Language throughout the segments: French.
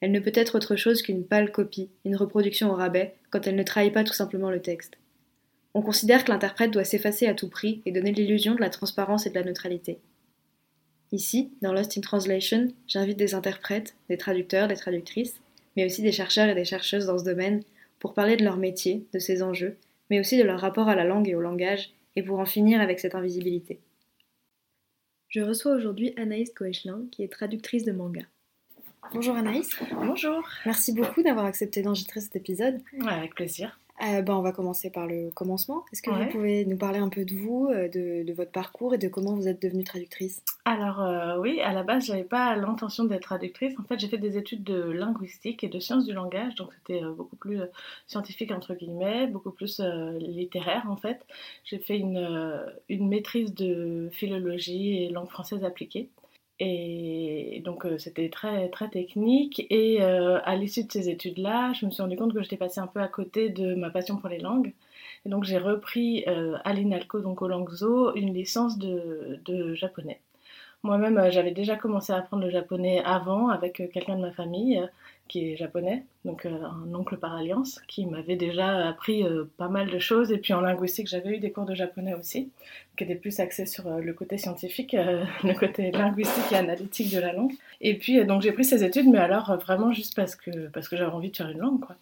Elle ne peut être autre chose qu'une pâle copie, une reproduction au rabais, quand elle ne trahit pas tout simplement le texte. On considère que l'interprète doit s'effacer à tout prix et donner l'illusion de la transparence et de la neutralité. Ici, dans Lost in Translation, j'invite des interprètes, des traducteurs, des traductrices, mais aussi des chercheurs et des chercheuses dans ce domaine pour parler de leur métier, de ses enjeux, mais aussi de leur rapport à la langue et au langage, et pour en finir avec cette invisibilité. Je reçois aujourd'hui Anaïs Coechelin, qui est traductrice de manga. Bonjour Anaïs. Bonjour. Merci beaucoup d'avoir accepté d'enregistrer cet épisode. avec plaisir. Euh, ben, on va commencer par le commencement. Est-ce que vous pouvez nous parler un peu de vous, euh, de, votre parcours et de comment vous êtes devenue traductrice? Alors euh, oui, à la base, j'avais pas l'intention d'être traductrice. En fait, j'ai fait des études de linguistique et de sciences du langage, donc c'était beaucoup plus scientifique entre guillemets, beaucoup plus littéraire en fait. J'ai fait une, une maîtrise de philologie et langue française appliquée. Et donc euh, c'était très très technique. Et euh, à l'issue de ces études-là, je me suis rendu compte que j'étais passée un peu à côté de ma passion pour les langues. Et donc j'ai repris euh, à l'INALCO, donc au Langzo, une licence de, de japonais. Moi-même, j'avais déjà commencé à apprendre le japonais avant avec quelqu'un de ma famille qui est japonais, donc euh, un oncle par alliance, qui m'avait déjà appris euh, pas mal de choses. Et puis en linguistique, j'avais eu des cours de japonais aussi, qui étaient plus axés sur euh, le côté scientifique, le côté linguistique et analytique de la langue. Et puis donc j'ai pris ces études, mais alors vraiment juste parce que, parce que j'avais envie de faire une langue. Quoi.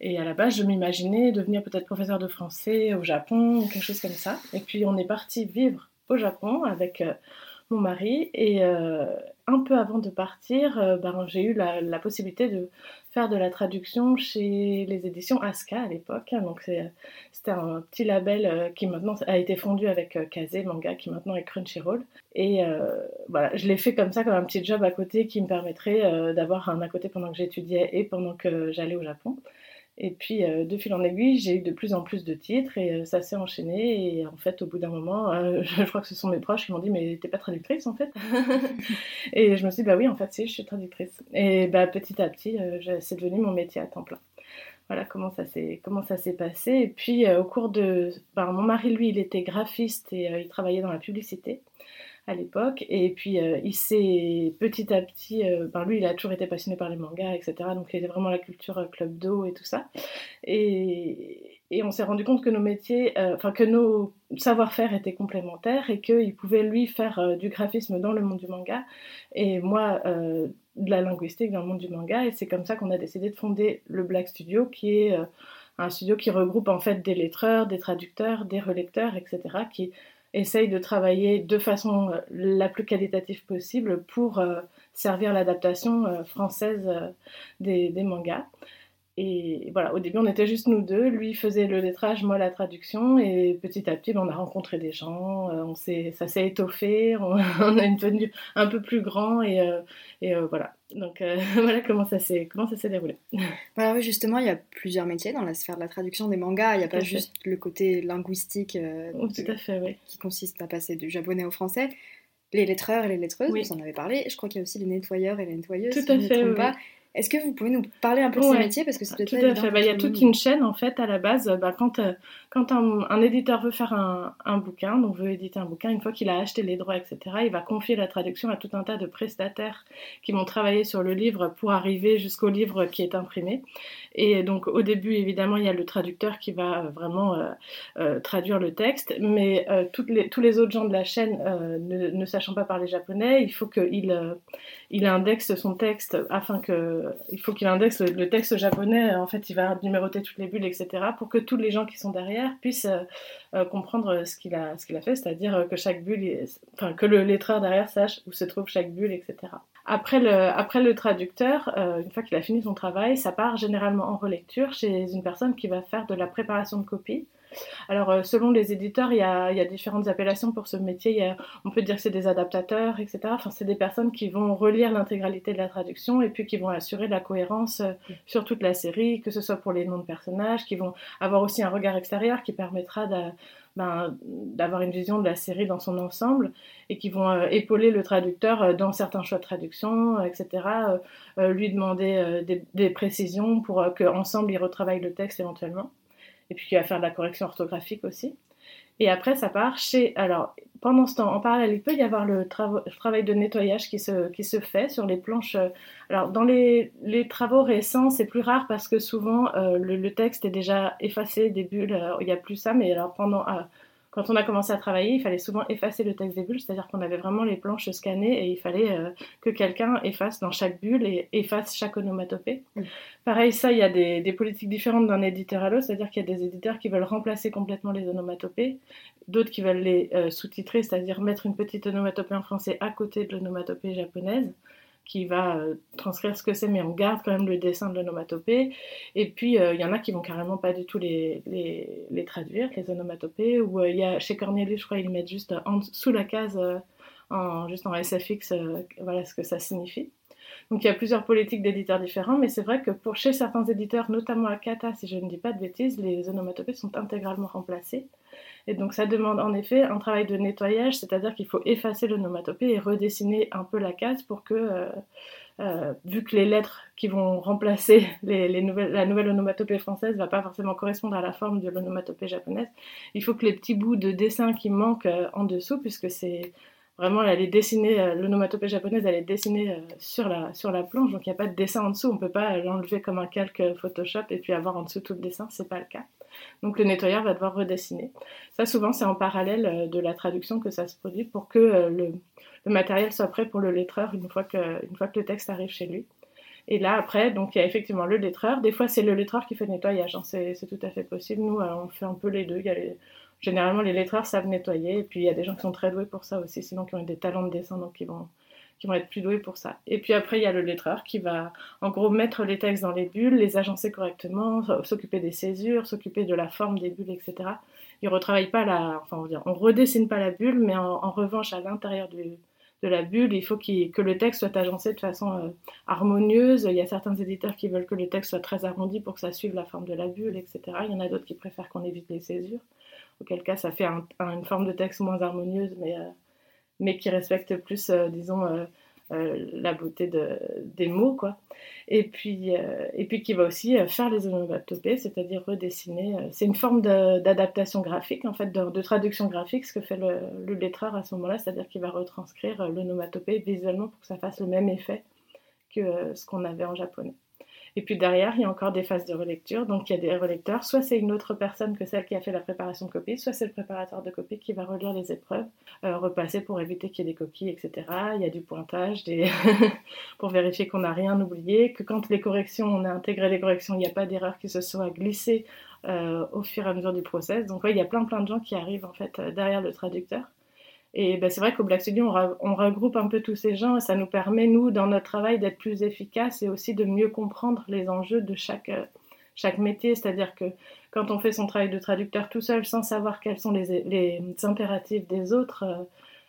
Et à la base, je m'imaginais devenir peut-être professeur de français au Japon quelque chose comme ça. Et puis on est parti vivre au Japon avec mon mari. Et euh, un peu avant de partir, euh, ben, j'ai eu la, possibilité de faire de la traduction chez les éditions Aska à l'époque. Donc c'était un petit label euh, qui maintenant a été fondu avec Kazé Manga, qui maintenant est Crunchyroll. Et voilà, je l'ai fait comme ça, comme un petit job à côté qui me permettrait d'avoir un à côté pendant que j'étudiais et pendant que j'allais au Japon. Et puis, euh, de fil en aiguille, j'ai eu de plus en plus de titres et euh, ça s'est enchaîné. Et en fait, au bout d'un moment, euh, je, crois que ce sont mes proches qui m'ont dit Mais t'es pas traductrice en fait? Et je me suis dit Bah oui, en fait, si, je suis traductrice. Et bah, petit à petit, c'est devenu mon métier à temps plein. Voilà comment ça s'est comment ça s'est passé. Et puis, au cours de. Bah, mon mari, lui, il était graphiste et il travaillait dans la publicité à l'époque. Et puis euh, il s'est petit à petit, euh, ben, lui il a toujours été passionné par les mangas, etc. Donc il était vraiment la culture euh, club d'eau et tout ça. Et, on s'est rendu compte que nos métiers, enfin que nos savoir-faire étaient complémentaires et qu'il pouvait lui faire du graphisme dans le monde du manga et moi de la linguistique dans le monde du manga. Et c'est comme ça qu'on a décidé de fonder le Black Studio qui est un studio qui regroupe en fait des lettreurs, des traducteurs, des relecteurs, etc. qui essaye de travailler de façon euh, la plus qualitative possible pour euh, servir l'adaptation euh, française des, mangas. Et voilà, au début, on était juste nous deux. Lui faisait le lettrage, moi la traduction. Et petit à petit, ben, on a rencontré des gens. On ça s'est étoffé. On, est devenu un peu plus grand. Et, et voilà. Donc voilà comment ça s'est comment ça s'est déroulé. Voilà, oui, justement, il y a plusieurs métiers dans la sphère de la traduction des mangas. Il n'y a pas juste le côté linguistique oh, tout à fait, oui. qui consiste à passer du japonais au français. Les lettreurs et les lettreuses, vous en avez parlé. Je crois qu'il y a aussi les nettoyeurs et les nettoyeuses. Tout à fait, oui. pas. Est-ce que vous pouvez nous parler un peu de ces métiers? Parce que c'est Tout à fait. Bah, il y a toute une chaîne en fait à la base. Bah, quand euh, quand un, éditeur veut faire un, bouquin, donc veut éditer un bouquin, une fois qu'il a acheté les droits, etc., il va confier la traduction à tout un tas de prestataires qui vont travailler sur le livre pour arriver jusqu'au livre qui est imprimé. Et donc au début, évidemment, il y a le traducteur qui va euh, vraiment euh, traduire le texte, mais toutes les, tous les autres gens de la chaîne ne, ne, sachant pas parler japonais, il faut qu'il il indexe son texte afin que il faut qu'il indexe le, texte japonais. En fait, il va numéroter toutes les bulles, etc., pour que tous les gens qui sont derrière puissent comprendre ce qu'il a, ce qu'il a fait, c'est-à-dire que chaque bulle, que le lettreur derrière sache où se trouve chaque bulle, etc. Après le, après le traducteur, une fois qu'il a fini son travail, ça part généralement en relecture chez une personne qui va faire de la préparation de copie. Alors, euh, selon les éditeurs, il y, a, différentes appellations pour ce métier. on peut dire que c'est des adaptateurs, etc. Enfin, c'est des personnes qui vont relire l'intégralité de la traduction et puis qui vont assurer la cohérence euh, sur toute la série, que ce soit pour les noms de personnages, qui vont avoir aussi un regard extérieur qui permettra ben, d'avoir une vision de la série dans son ensemble et qui vont euh, épauler le traducteur dans certains choix de traduction, etc. lui demander des, des, précisions pour qu'ensemble ils retravaillent le texte éventuellement et puis qui va faire de la correction orthographique aussi. Et après, ça part chez. Alors, pendant ce temps, en parallèle, il peut y avoir le travail de nettoyage qui se, fait sur les planches. Alors, dans les, les travaux récents, c'est plus rare parce que souvent, euh, le, texte est déjà effacé, des bulles, il n'y a plus ça. Mais alors, pendant, euh, quand on a commencé à travailler, il fallait souvent effacer le texte des bulles, c'est-à-dire qu'on avait vraiment les planches scannées et il fallait euh, que quelqu'un efface dans chaque bulle et efface chaque onomatopée. Pareil, ça, il y a des, politiques différentes d'un éditeur à l'autre, c'est-à-dire qu'il y a des éditeurs qui veulent remplacer complètement les onomatopées, d'autres qui veulent les euh, sous-titrer, c'est-à-dire mettre une petite onomatopée en français à côté de l'onomatopée japonaise qui va euh, transcrire ce que c'est, mais on garde quand même le dessin de l'onomatopée. Et puis, euh, il y en a qui vont carrément pas du tout les, traduire, les onomatopées. Ou euh, il y a, chez Cornelius, je crois, ils mettent juste en, sous la case, en, juste en SFX, voilà ce que ça signifie. Donc il y a plusieurs politiques d'éditeurs différents, mais c'est vrai que pour chez certains éditeurs, notamment à Kata, si je ne dis pas de bêtises, les onomatopées sont intégralement remplacées. Et donc ça demande en effet un travail de nettoyage, c'est-à-dire qu'il faut effacer l'onomatopée et redessiner un peu la case pour que, euh, euh, vu que les lettres qui vont remplacer la nouvelle onomatopée française ne va pas forcément correspondre à la forme de l'onomatopée japonaise, il faut que les petits bouts de dessin qui manquent euh, en dessous, puisque c'est Vraiment, elle est l'onomatopée japonaise, elle est dessinée sur la, sur la planche, donc il n'y a pas de dessin en dessous. On ne peut pas l'enlever comme un calque Photoshop et puis avoir en dessous tout le dessin, c'est pas le cas. Donc le nettoyeur va devoir redessiner. Ça, souvent, c'est en parallèle euh, de la traduction que ça se produit pour que euh, le, matériel soit prêt pour le lettreur une fois, que, le texte arrive chez lui. Et là, après, donc il y a effectivement le lettreur. Des fois, c'est le lettreur qui fait le nettoyage. Hein. C'est, tout à fait possible. Nous, euh, on fait un peu les deux. Généralement, les lettreurs savent nettoyer. Et puis, il y a des gens qui sont très doués pour ça aussi, sinon qui ont des talents de dessin, donc qui vont, qui vont être plus doués pour ça. Et puis après, il y a le lettreur qui va en gros mettre les textes dans les bulles, les agencer correctement, s'occuper des césures, s'occuper de la forme des bulles, etc. Il retravaille pas la, enfin on, dire, on redessine pas la bulle, mais en, revanche à l'intérieur de la bulle, il faut que le texte soit agencé de façon euh, harmonieuse. Il y a certains éditeurs qui veulent que le texte soit très arrondi pour que ça suive la forme de la bulle, etc. Il y en a d'autres qui préfèrent qu'on évite les césures, auquel cas ça fait une forme de texte moins harmonieuse, mais euh, mais qui respecte plus, euh, disons, euh, euh, la beauté de, des mots, quoi. Et puis, qui va aussi faire les onomatopées, c'est-à-dire redessiner. C'est une forme d'adaptation graphique, en fait, de, traduction graphique, ce que fait le, le à ce moment-là, c'est-à-dire qu'il va retranscrire l'onomatopée visuellement pour que ça fasse le même effet que ce qu'on avait en japonais. Et puis derrière, il y a encore des phases de relecture. Donc il y a des relecteurs. Soit c'est une autre personne que celle qui a fait la préparation de copie, soit c'est le préparateur de copie qui va relire les épreuves, euh, repasser pour éviter qu'il y ait des coquilles, etc. Il y a du pointage pour vérifier qu'on n'a rien oublié, que quand les corrections, on a intégré les corrections, il n'y a pas d'erreur qui se soit glissée euh, au fur et à mesure du process. Donc ouais, il y a plein plein de gens qui arrivent en fait euh, derrière le traducteur. Et ben, c'est vrai qu'au Black Studio, on, regroupe un peu tous ces gens et ça nous permet, nous, dans notre travail, d'être plus efficaces et aussi de mieux comprendre les enjeux de chaque, euh, chaque métier. C'est-à-dire que quand on fait son travail de traducteur tout seul, sans savoir quels sont les, les impératifs des autres euh,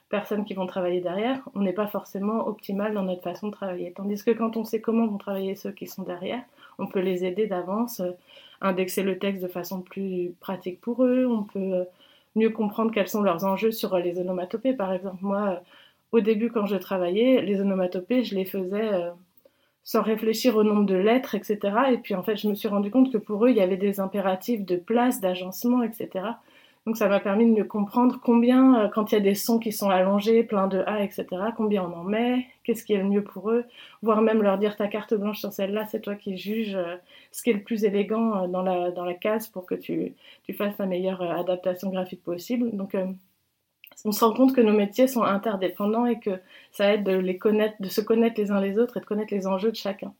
personnes qui vont travailler derrière, on n'est pas forcément optimal dans notre façon de travailler. Tandis que quand on sait comment vont travailler ceux qui sont derrière, on peut les aider d'avance, euh, indexer le texte de façon plus pratique pour eux, on peut mieux comprendre quels sont leurs enjeux sur les onomatopées. Par exemple, moi, euh, au début, quand je travaillais, les onomatopées, je les faisais euh, sans réfléchir au nombre de lettres, etc. Et puis, en fait, je me suis rendu compte que pour eux, il y avait des impératifs de place, d'agencement, etc. Donc ça m'a permis de mieux comprendre combien, euh, quand il y a des sons qui sont allongés, plein de A, etc., combien on en met, qu'est-ce qui est le mieux pour eux, voire même leur dire ta carte blanche sur celle-là, c'est toi qui juges euh, ce qui est le plus élégant euh, dans la, dans la case pour que tu, fasses la meilleure adaptation graphique possible. Donc on se rend compte que nos métiers sont interdépendants et que ça aide de les connaître, de se connaître les uns les autres et de connaître les enjeux de chacun.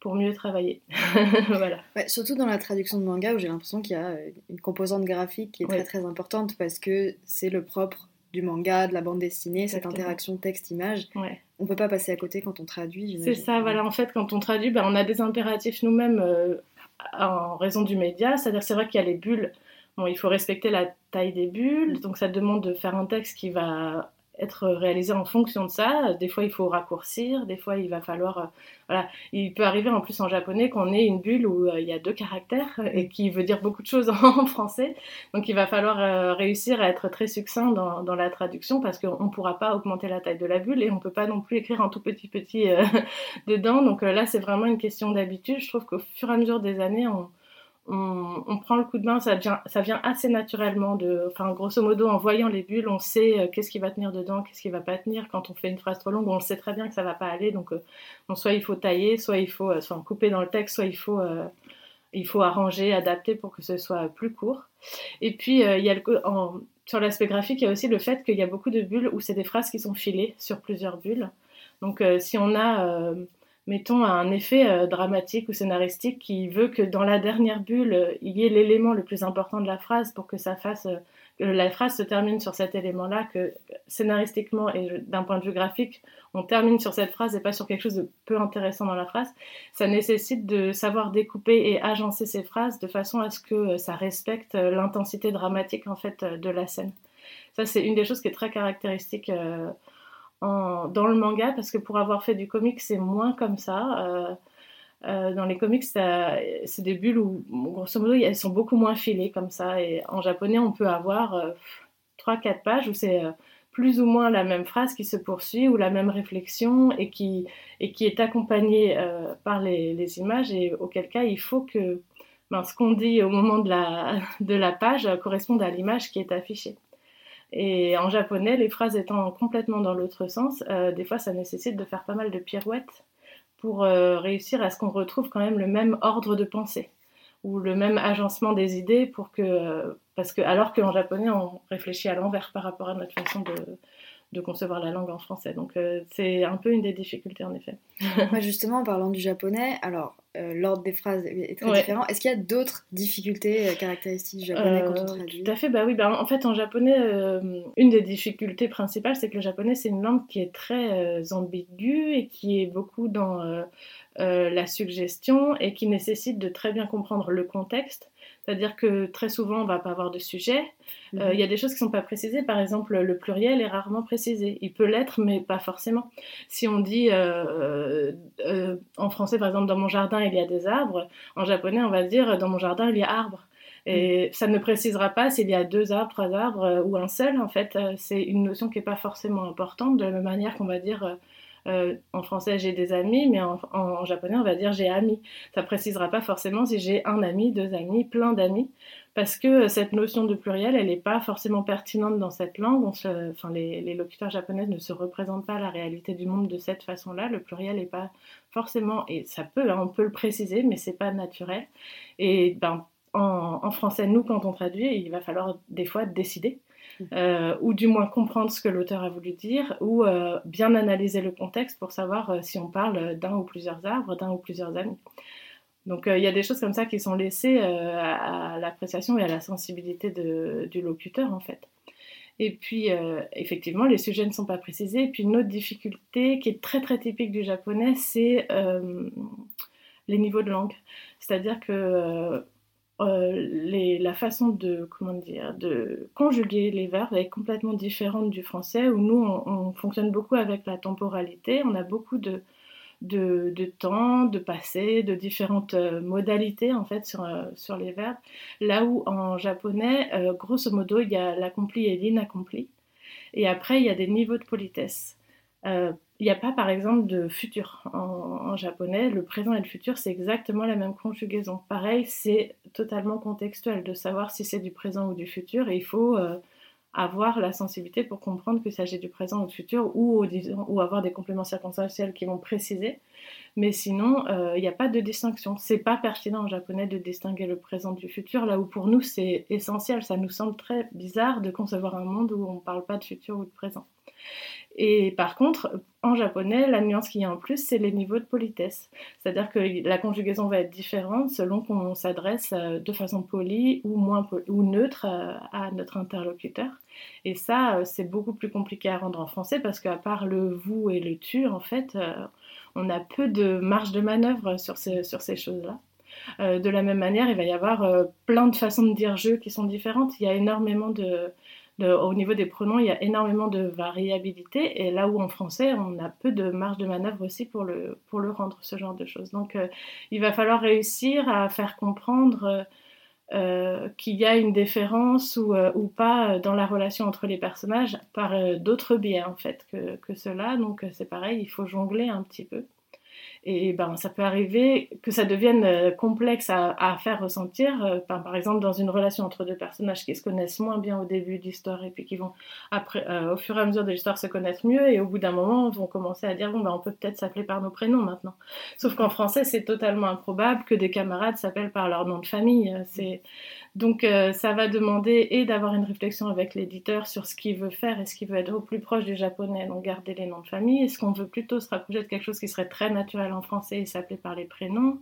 Pour mieux travailler. voilà. surtout dans la traduction de manga où j'ai l'impression qu'il y a une composante graphique qui est très très importante parce que c'est le propre du manga, de la bande dessinée, cette interaction texte-image. Ouais. On peut pas passer à côté quand on traduit. C'est ça, voilà. En fait, quand on traduit, ben, on a des impératifs nous-mêmes euh, en raison du média. C'est-à-dire, c'est vrai qu'il y a les bulles. Bon, il faut respecter la taille des bulles, mm. donc ça demande de faire un texte qui va être réalisé en fonction de ça. Des fois, il faut raccourcir, des fois, il va falloir. Euh, voilà, il peut arriver en plus en japonais qu'on ait une bulle où euh, il y a deux caractères et qui veut dire beaucoup de choses en français. Donc, il va falloir euh, réussir à être très succinct dans, dans la traduction parce qu'on ne pourra pas augmenter la taille de la bulle et on ne peut pas non plus écrire en tout petit petit dedans. Donc, là, c'est vraiment une question d'habitude. Je trouve qu'au fur et à mesure des années, on on, prend le coup de main, ça vient, assez naturellement. De, enfin, grosso modo, en voyant les bulles, on sait euh, qu'est-ce qui va tenir dedans, qu'est-ce qui va pas tenir. Quand on fait une phrase trop longue, on sait très bien que ça va pas aller. Donc, euh, soit il faut tailler, soit il faut euh, soit couper dans le texte, soit il faut, il faut arranger, adapter pour que ce soit plus court. Et puis, il y a sur l'aspect graphique, il y a aussi le fait qu'il y a beaucoup de bulles où c'est des phrases qui sont filées sur plusieurs bulles. Donc, si on a mettons, un effet euh, dramatique ou scénaristique qui veut que dans la dernière bulle, euh, il y ait l'élément le plus important de la phrase pour que ça fasse euh, la phrase se termine sur cet élément-là, que scénaristiquement et d'un point de vue graphique, on termine sur cette phrase et pas sur quelque chose de peu intéressant dans la phrase, ça nécessite de savoir découper et agencer ces phrases de façon à ce que ça respecte l'intensité dramatique en fait de la scène. Ça, c'est une des choses qui est très caractéristique dans le manga parce que pour avoir fait du comic, c'est moins comme ça. Euh, euh, dans les comics, c'est des bulles où, grosso modo, elles sont beaucoup moins filées comme ça. Et en japonais, on peut avoir euh, 3-4 pages où c'est euh, plus ou moins la même phrase qui se poursuit ou la même réflexion et qui, est accompagnée par les, images et auquel cas il faut que ben, ce qu'on dit au moment de la page corresponde à l'image qui est affichée. Et en japonais, les phrases étant complètement dans l'autre sens, euh, des fois ça nécessite de faire pas mal de pirouettes pour euh, réussir à ce qu'on retrouve quand même le même ordre de pensée ou le même agencement des idées pour que euh, parce que alors qu'en japonais on réfléchit à l'envers par rapport à notre façon de, concevoir la langue en français. Donc c'est un peu une des difficultés en effet. justement, en parlant du japonais, alors euh, l'ordre des phrases est très différent. Est-ce qu'il y a d'autres difficultés euh, caractéristiques du japonais quand on traduit Tout à fait, bah oui. Bah, en fait, en japonais, une des difficultés principales, c'est que le japonais, c'est une langue qui est très ambiguë et qui est beaucoup dans la suggestion et qui nécessite de très bien comprendre le contexte c'est-à-dire que très souvent, on va pas avoir de sujet. Euh, mhm. Il y a des choses qui sont pas précisées. Par exemple, le pluriel est rarement précisé. Il peut l'être, mais pas forcément. Si on dit euh, euh, en français, par exemple, dans mon jardin, il y a des arbres, en japonais, on va dire dans mon jardin, il y a arbres. Et mhm. ça ne précisera pas s'il y a deux arbres, trois arbres ou un seul. En fait, c'est une notion qui n'est pas forcément importante, de la même manière qu'on va dire euh, en français, j'ai des amis, mais en, japonais, on va dire j'ai amis. Ça précisera pas forcément si j'ai un ami, deux amis, plein d'amis, parce que cette notion de pluriel, elle n'est pas forcément pertinente dans cette langue. les, locuteurs japonais ne se représentent pas la réalité du monde de cette façon-là. Le pluriel n'est pas forcément, et ça peut, hein, on peut le préciser, mais c'est pas naturel. Et ben, en, français, nous, quand on traduit, il va falloir des fois décider. Euh, ou du moins comprendre ce que l'auteur a voulu dire, ou euh, bien analyser le contexte pour savoir euh, si on parle d'un ou plusieurs arbres, d'un ou plusieurs amis. Donc il y a des choses comme ça qui sont laissées à, l'appréciation et à la sensibilité du locuteur en fait. Et puis, effectivement, les sujets ne sont pas précisés. Et puis, une autre difficulté qui est très très typique du japonais, c'est les niveaux de langue. C'est-à-dire que euh, la façon de, conjuguer les verbes est complètement différente du français, où nous, on, fonctionne beaucoup avec la temporalité, on a beaucoup de, temps, de passé, de différentes euh, modalités en fait euh, sur les verbes, là où en japonais, grosso modo, il y a l'accompli et l'inaccompli, et après, il y a des niveaux de politesse. Il n'y a pas, par exemple, de futur en, japonais. Le présent et le futur, c'est exactement la même conjugaison. Pareil, c'est totalement contextuel de savoir si c'est du présent ou du futur. Et il faut euh, avoir la sensibilité pour comprendre qu'il s'agit du présent ou du futur ou, avoir des compléments circonstanciels qui vont préciser. Mais sinon, euh, il n'y a pas de distinction. C'est pas pertinent en japonais de distinguer le présent du futur, là où pour nous, c'est essentiel. Ça nous semble très bizarre de concevoir un monde où on ne parle pas de futur ou de présent. Et par contre, en japonais, la nuance qu'il y a en plus, c'est les niveaux de politesse. C'est-à-dire que la conjugaison va être différente selon qu'on s'adresse euh, de façon polie ou, moins ou neutre euh, à notre interlocuteur. Et ça, euh, c'est beaucoup plus compliqué à rendre en français parce qu'à part le vous et le tu, en fait, on a peu de marge de manœuvre sur ces, sur ces choses-là. de la même manière, il va y avoir plein de façons de dire je qui sont différentes. Il y a énormément de, au niveau des pronoms, il y a énormément de variabilité et là où en français, on a peu de marge de manœuvre aussi pour le, le rendre, ce genre de choses. Donc euh, il va falloir réussir à faire comprendre euh, qu'il y a une différence ou, euh, ou, pas dans la relation entre les personnages par d'autres biais en fait que, que cela. Donc c'est pareil, il faut jongler un petit peu. Et ben, ça peut arriver que ça devienne euh, complexe à, faire ressentir, euh, par, exemple dans une relation entre deux personnages qui se connaissent moins bien au début de l'histoire et puis qui vont, après, euh, au fur et à mesure de l'histoire, se connaître mieux et au bout d'un moment vont commencer à dire bon, ben, on peut peut-être s'appeler par nos prénoms maintenant. Sauf qu'en français, c'est totalement improbable que des camarades s'appellent par leur nom de famille. C'est donc euh, ça va demander et d'avoir une réflexion avec l'éditeur sur ce qu'il veut faire, est-ce qu'il veut être au plus proche du japonais, donc garder les noms de famille, est-ce qu'on veut plutôt se rapprocher de quelque chose qui serait très naturel en français et s'appeler par les prénoms?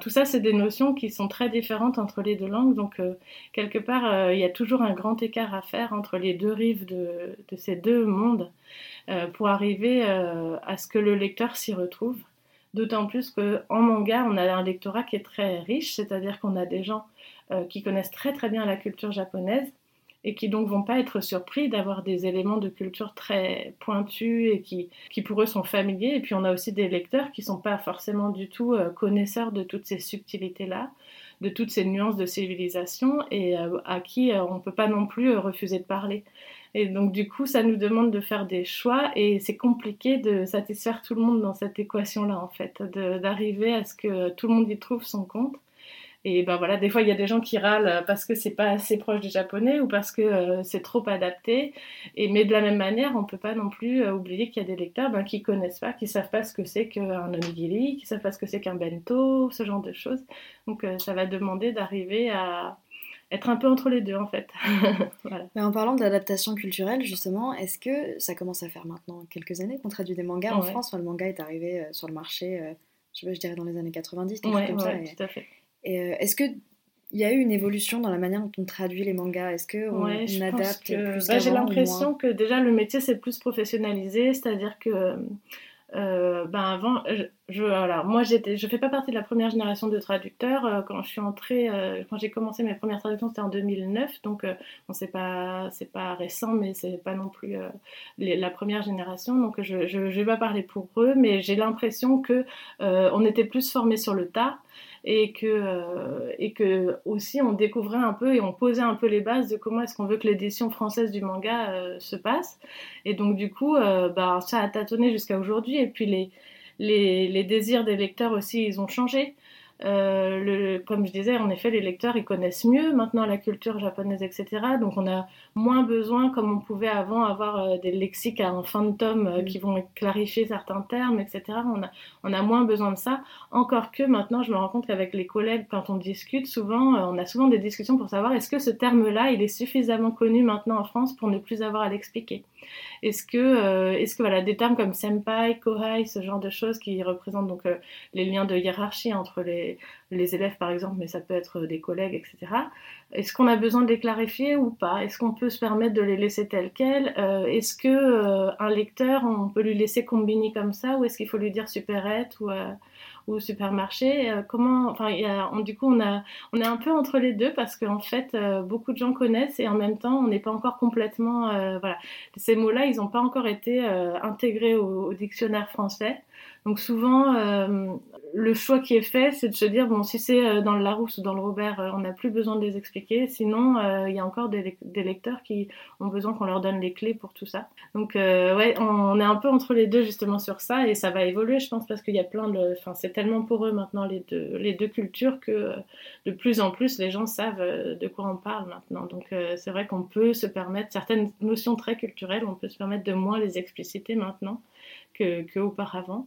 Tout ça, c'est des notions qui sont très différentes entre les deux langues, donc euh, quelque part, euh, il y a toujours un grand écart à faire entre les deux rives de, de ces deux mondes pour arriver à ce que le lecteur s'y retrouve. D'autant plus qu'en manga, on a un lectorat qui est très riche, c'est-à-dire qu'on a des gens qui connaissent très très bien la culture japonaise et qui donc vont pas être surpris d'avoir des éléments de culture très pointus et qui, qui pour eux sont familiers. Et puis on a aussi des lecteurs qui sont pas forcément du tout euh, connaisseurs de toutes ces subtilités-là, de toutes ces nuances de civilisation et euh, à qui on peut pas non plus refuser de parler. Et donc du coup, ça nous demande de faire des choix et c'est compliqué de satisfaire tout le monde dans cette équation-là en fait, d'arriver à ce que tout le monde y trouve son compte. Et ben voilà, des fois il y a des gens qui râlent parce que c'est pas assez proche du japonais ou parce que euh, c'est trop adapté. Et mais de la même manière, on peut pas non plus euh, oublier qu'il y a des lecteurs ben, qui connaissent pas, qui savent pas ce que c'est qu'un onigiri, qui savent pas ce que c'est qu'un bento, ce genre de choses. Donc euh, ça va demander d'arriver à être un peu entre les deux en fait. Mais en parlant d'adaptation culturelle justement, est-ce que ça commence à faire maintenant quelques années qu'on traduit des mangas en France? Le manga est arrivé sur le marché, je, je, dirais dans les années 90, quelque ouais, comme ça. tout à fait. Euh, est-ce que il y a eu une évolution dans la manière dont on traduit les mangas? Est-ce qu'on on adapte plus bah, J'ai l'impression que déjà le métier s'est plus professionnalisé, c'est-à-dire que euh, ben avant, je, alors moi j'étais, je fais pas partie de la première génération de traducteurs. Euh, quand je suis entrée, quand j'ai commencé mes premières traductions, c'était en 2009, donc bon, c'est pas pas récent, mais c'est pas non plus la première génération. Donc je, je, je vais pas parler pour eux, mais j'ai l'impression que on était plus formés sur le tas et que, euh, et que aussi on découvrait un peu et on posait un peu les bases de comment est-ce qu'on veut que l'édition française du manga euh, se passe. Et donc du coup, euh, bah, ça a tâtonné jusqu'à aujourd'hui. Et puis les, les, les, désirs des lecteurs aussi, ils ont changé. Euh, le, comme je disais, en effet, les lecteurs, ils connaissent mieux maintenant la culture japonaise, etc. Donc on a moins besoin, comme on pouvait avant, avoir euh, des lexiques à un fin de tome euh, mm. qui vont clarifier certains termes, etc. On a, on a moins besoin de ça. Encore que maintenant, je me rends compte qu'avec les collègues, quand on discute, souvent, on a souvent des discussions pour savoir est-ce que ce terme-là, il est suffisamment connu maintenant en France pour ne plus avoir à l'expliquer? Est-ce que, est-ce que voilà, des termes comme senpai, kohai, ce genre de choses qui représentent donc les liens de hiérarchie entre les élèves par exemple, mais ça peut être des collègues, etc. Est-ce qu'on a besoin de les clarifier ou pas? Est-ce qu'on peut se permettre de les laisser tels quels? Euh, Est-ce que euh, un lecteur, on peut lui laisser combiner comme ça, ou est-ce qu'il faut lui dire supérette ou euh, ou supermarché Comment Enfin, y a, du coup, on a on est un peu entre les deux parce qu'en fait, beaucoup de gens connaissent et en même temps, on n'est pas encore complètement voilà. Ces mots-là, ils n'ont pas encore été intégrés au, dictionnaire français. Donc souvent, le choix qui est fait, c'est de se dire bon, si c'est euh, dans le Larousse ou dans le Robert, euh, on n'a plus besoin de les expliquer. Sinon, euh, il y a encore des, lecteurs qui ont besoin qu'on leur donne les clés pour tout ça. Donc, ouais, on, est un peu entre les deux justement sur ça et ça va évoluer, je pense, parce qu'il y a plein de. Enfin, c'est tellement pour eux maintenant les deux, les deux cultures que de plus en plus les gens savent de quoi on parle maintenant. Donc, c'est vrai qu'on peut se permettre certaines notions très culturelles, on peut se permettre de moins les expliciter maintenant qu'auparavant.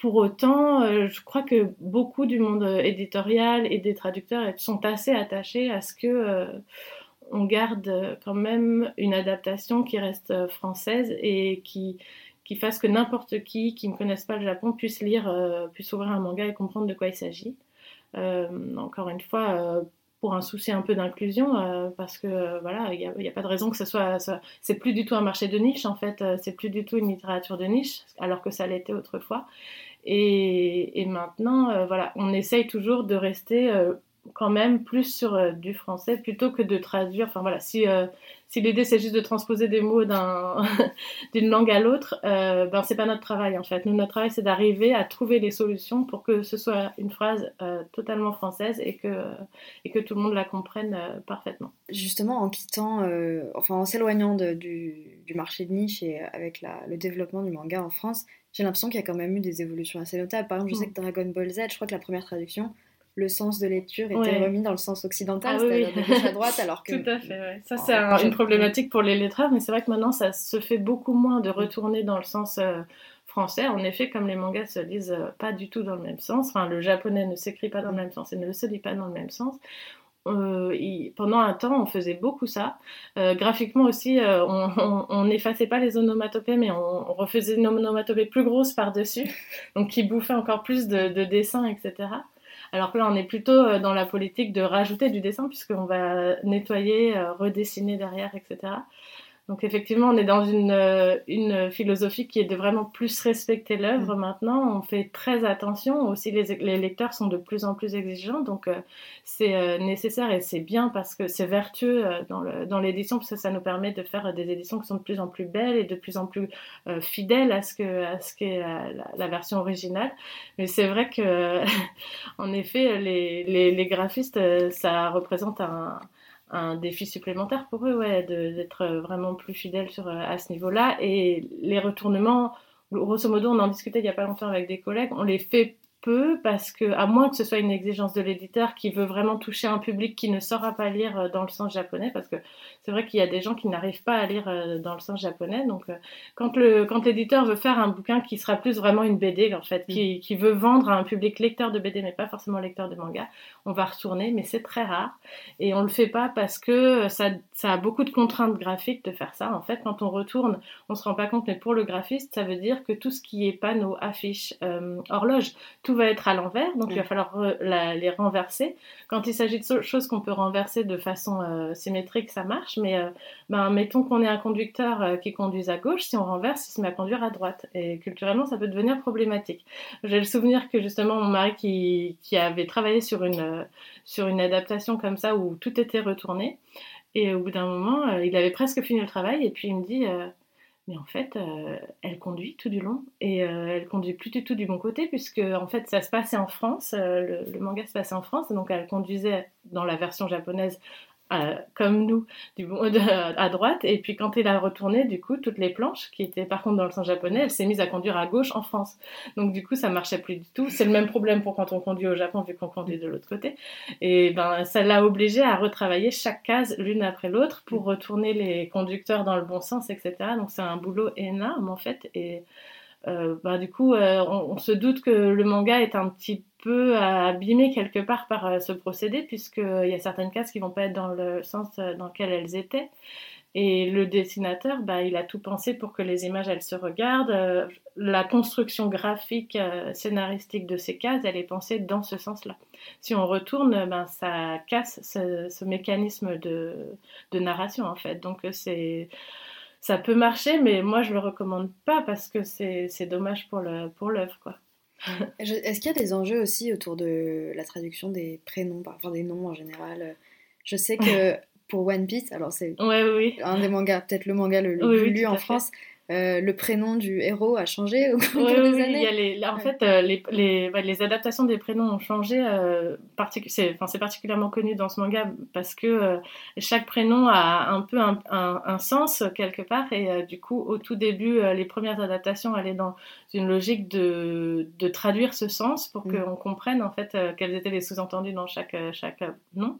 Pour autant, euh, je crois que beaucoup du monde éditorial et des traducteurs sont assez attachés à ce que euh, on garde quand même une adaptation qui reste française et qui, qui fasse que n'importe qui qui ne connaisse pas le Japon puisse lire, puisse ouvrir un manga et comprendre de quoi il s'agit. encore une fois, un souci un peu d'inclusion, euh, parce que euh, voilà, il n'y a, pas de raison que ce soit. c'est plus du tout un marché de niche en fait, euh, c'est plus du tout une littérature de niche, alors que ça l'était autrefois. Et maintenant, voilà, on essaye toujours de rester quand même plus sur euh, du français plutôt que de traduire. Enfin voilà, si, euh, si l'idée c'est juste de transposer des mots d'une langue à l'autre, euh, ben c'est pas notre travail en fait. Nous, notre travail c'est d'arriver à trouver les solutions pour que ce soit une phrase euh, totalement française et que, et que tout le monde la comprenne parfaitement. Justement, en quittant, enfin en s'éloignant du, du, marché de niche et avec la, le développement du manga en France, j'ai l'impression qu'il y a quand même eu des évolutions assez notables. Par exemple, je sais mm. que Dragon Ball Z, je crois que la première traduction, le sens de lecture était remis dans le sens occidental, ah c'est-à-dire de gauche à droite, alors que... Tout à fait, ouais. Ça, c'est une problématique pour les lettreurs, mais c'est vrai que maintenant, ça se fait beaucoup moins de retourner dans le sens euh, français. En effet, comme les mangas se lisent euh, pas du tout dans le même sens, enfin, le japonais ne s'écrit pas dans le même sens et ne se lit pas dans le même sens, euh, pendant un temps, on faisait beaucoup ça. Euh, graphiquement aussi, euh, on n'effaçait pas les onomatopées, mais on, refaisait une onomatopée plus grosse par-dessus, donc qui bouffait encore plus de, de dessins, etc. Alors que là, on est plutôt euh, dans la politique de rajouter du dessin, puisqu'on va nettoyer, euh, redessiner derrière, etc. Donc effectivement, on est dans une, euh, une philosophie qui est de vraiment plus respecter l'œuvre mm. maintenant. On fait très attention. Aussi, les, les, lecteurs sont de plus en plus exigeants. Donc euh, c'est euh, nécessaire et c'est bien parce que c'est vertueux dans l'édition parce que ça nous permet de faire des éditions qui sont de plus en plus belles et de plus en plus fidèles à ce que à ce qu'est la, la, version originale. Mais c'est vrai que en effet, les, les, les graphistes, ça représente un un défi supplémentaire pour eux, ouais, d'être vraiment plus fidèles sur, euh, à ce niveau-là. Et les retournements, grosso modo, on en discutait il n'y a pas longtemps avec des collègues, on les fait peu parce que, à moins que ce soit une exigence de l'éditeur qui veut vraiment toucher un public qui ne saura pas lire euh, dans le sens japonais, parce que c'est vrai qu'il y a des gens qui n'arrivent pas à lire euh, dans le sens japonais. Donc, euh, quand le quand l'éditeur veut faire un bouquin qui sera plus vraiment une BD, en fait, qui, mm. qui veut vendre à un public lecteur de BD, mais pas forcément lecteur de manga, on va retourner, mais c'est très rare. Et on le fait pas parce que ça, ça a beaucoup de contraintes graphiques de faire ça. En fait, quand on retourne, on se rend pas compte, mais pour le graphiste, ça veut dire que tout ce qui est panneaux, affiches, euh, horloges, tout va être à l'envers, donc il va mm. falloir les renverser. Quand il s'agit de choses qu'on peut renverser de façon euh, symétrique, ça marche, mais euh, ben, mettons qu'on ait un conducteur euh, qui conduise à gauche, si on renverse, il se met à conduire à droite. Et culturellement, ça peut devenir problématique. J'ai le souvenir que justement, mon mari qui, qui avait travaillé sur une, sur une adaptation comme ça où tout était retourné, et au bout d'un moment, il avait presque fini le travail, et puis il me dit mais en fait, euh, elle conduit tout du long et euh, elle conduit plus du tout du bon côté puisque en fait ça se passait en France, euh, le, le, manga se passait en France, donc elle conduisait dans la version japonaise euh, comme nous, du bon, à droite. Et puis quand il a retourné, du coup, toutes les planches, qui étaient par contre dans le sens japonais, elle s'est mise à conduire à gauche en France. Donc du coup, ça marchait plus du tout. C'est le même problème pour quand on conduit au Japon, vu qu'on conduit de l'autre côté. Et ben, ça l'a obligé à retravailler chaque case l'une après l'autre pour retourner les conducteurs dans le bon sens, etc. Donc c'est un boulot énorme en fait. Et euh, bah, du coup, euh, on, se doute que le manga est un petit peu abîmé quelque part par euh, ce procédé, puisqu'il y a certaines cases qui vont pas être dans le sens dans lequel elles étaient. Et le dessinateur, bah, il a tout pensé pour que les images, elles se regardent. la construction graphique, scénaristique de ces cases, elle est pensée dans ce sens-là. Si on retourne, ben, ça casse ce, mécanisme de, de, narration, en fait. Donc, c'est ça peut marcher, mais moi je le recommande pas parce que c'est dommage pour l'œuvre. Pour quoi. Est-ce qu'il y a des enjeux aussi autour de la traduction des prénoms, enfin des noms en général? Je sais que pour One Piece, alors c'est ouais, un des mangas, peut-être le manga le, plus lu en France, euh, le prénom du héros a changé au cours des années. en fait, euh, les, les, les, adaptations des prénoms ont changé. Euh, c'est particulièrement connu dans ce manga parce que euh, chaque prénom a un peu un, un, sens quelque part. Et du coup, au tout début, les premières adaptations allaient dans une logique de, de traduire ce sens pour mm. qu'on comprenne en fait quels étaient les sous-entendus dans chaque, chaque nom.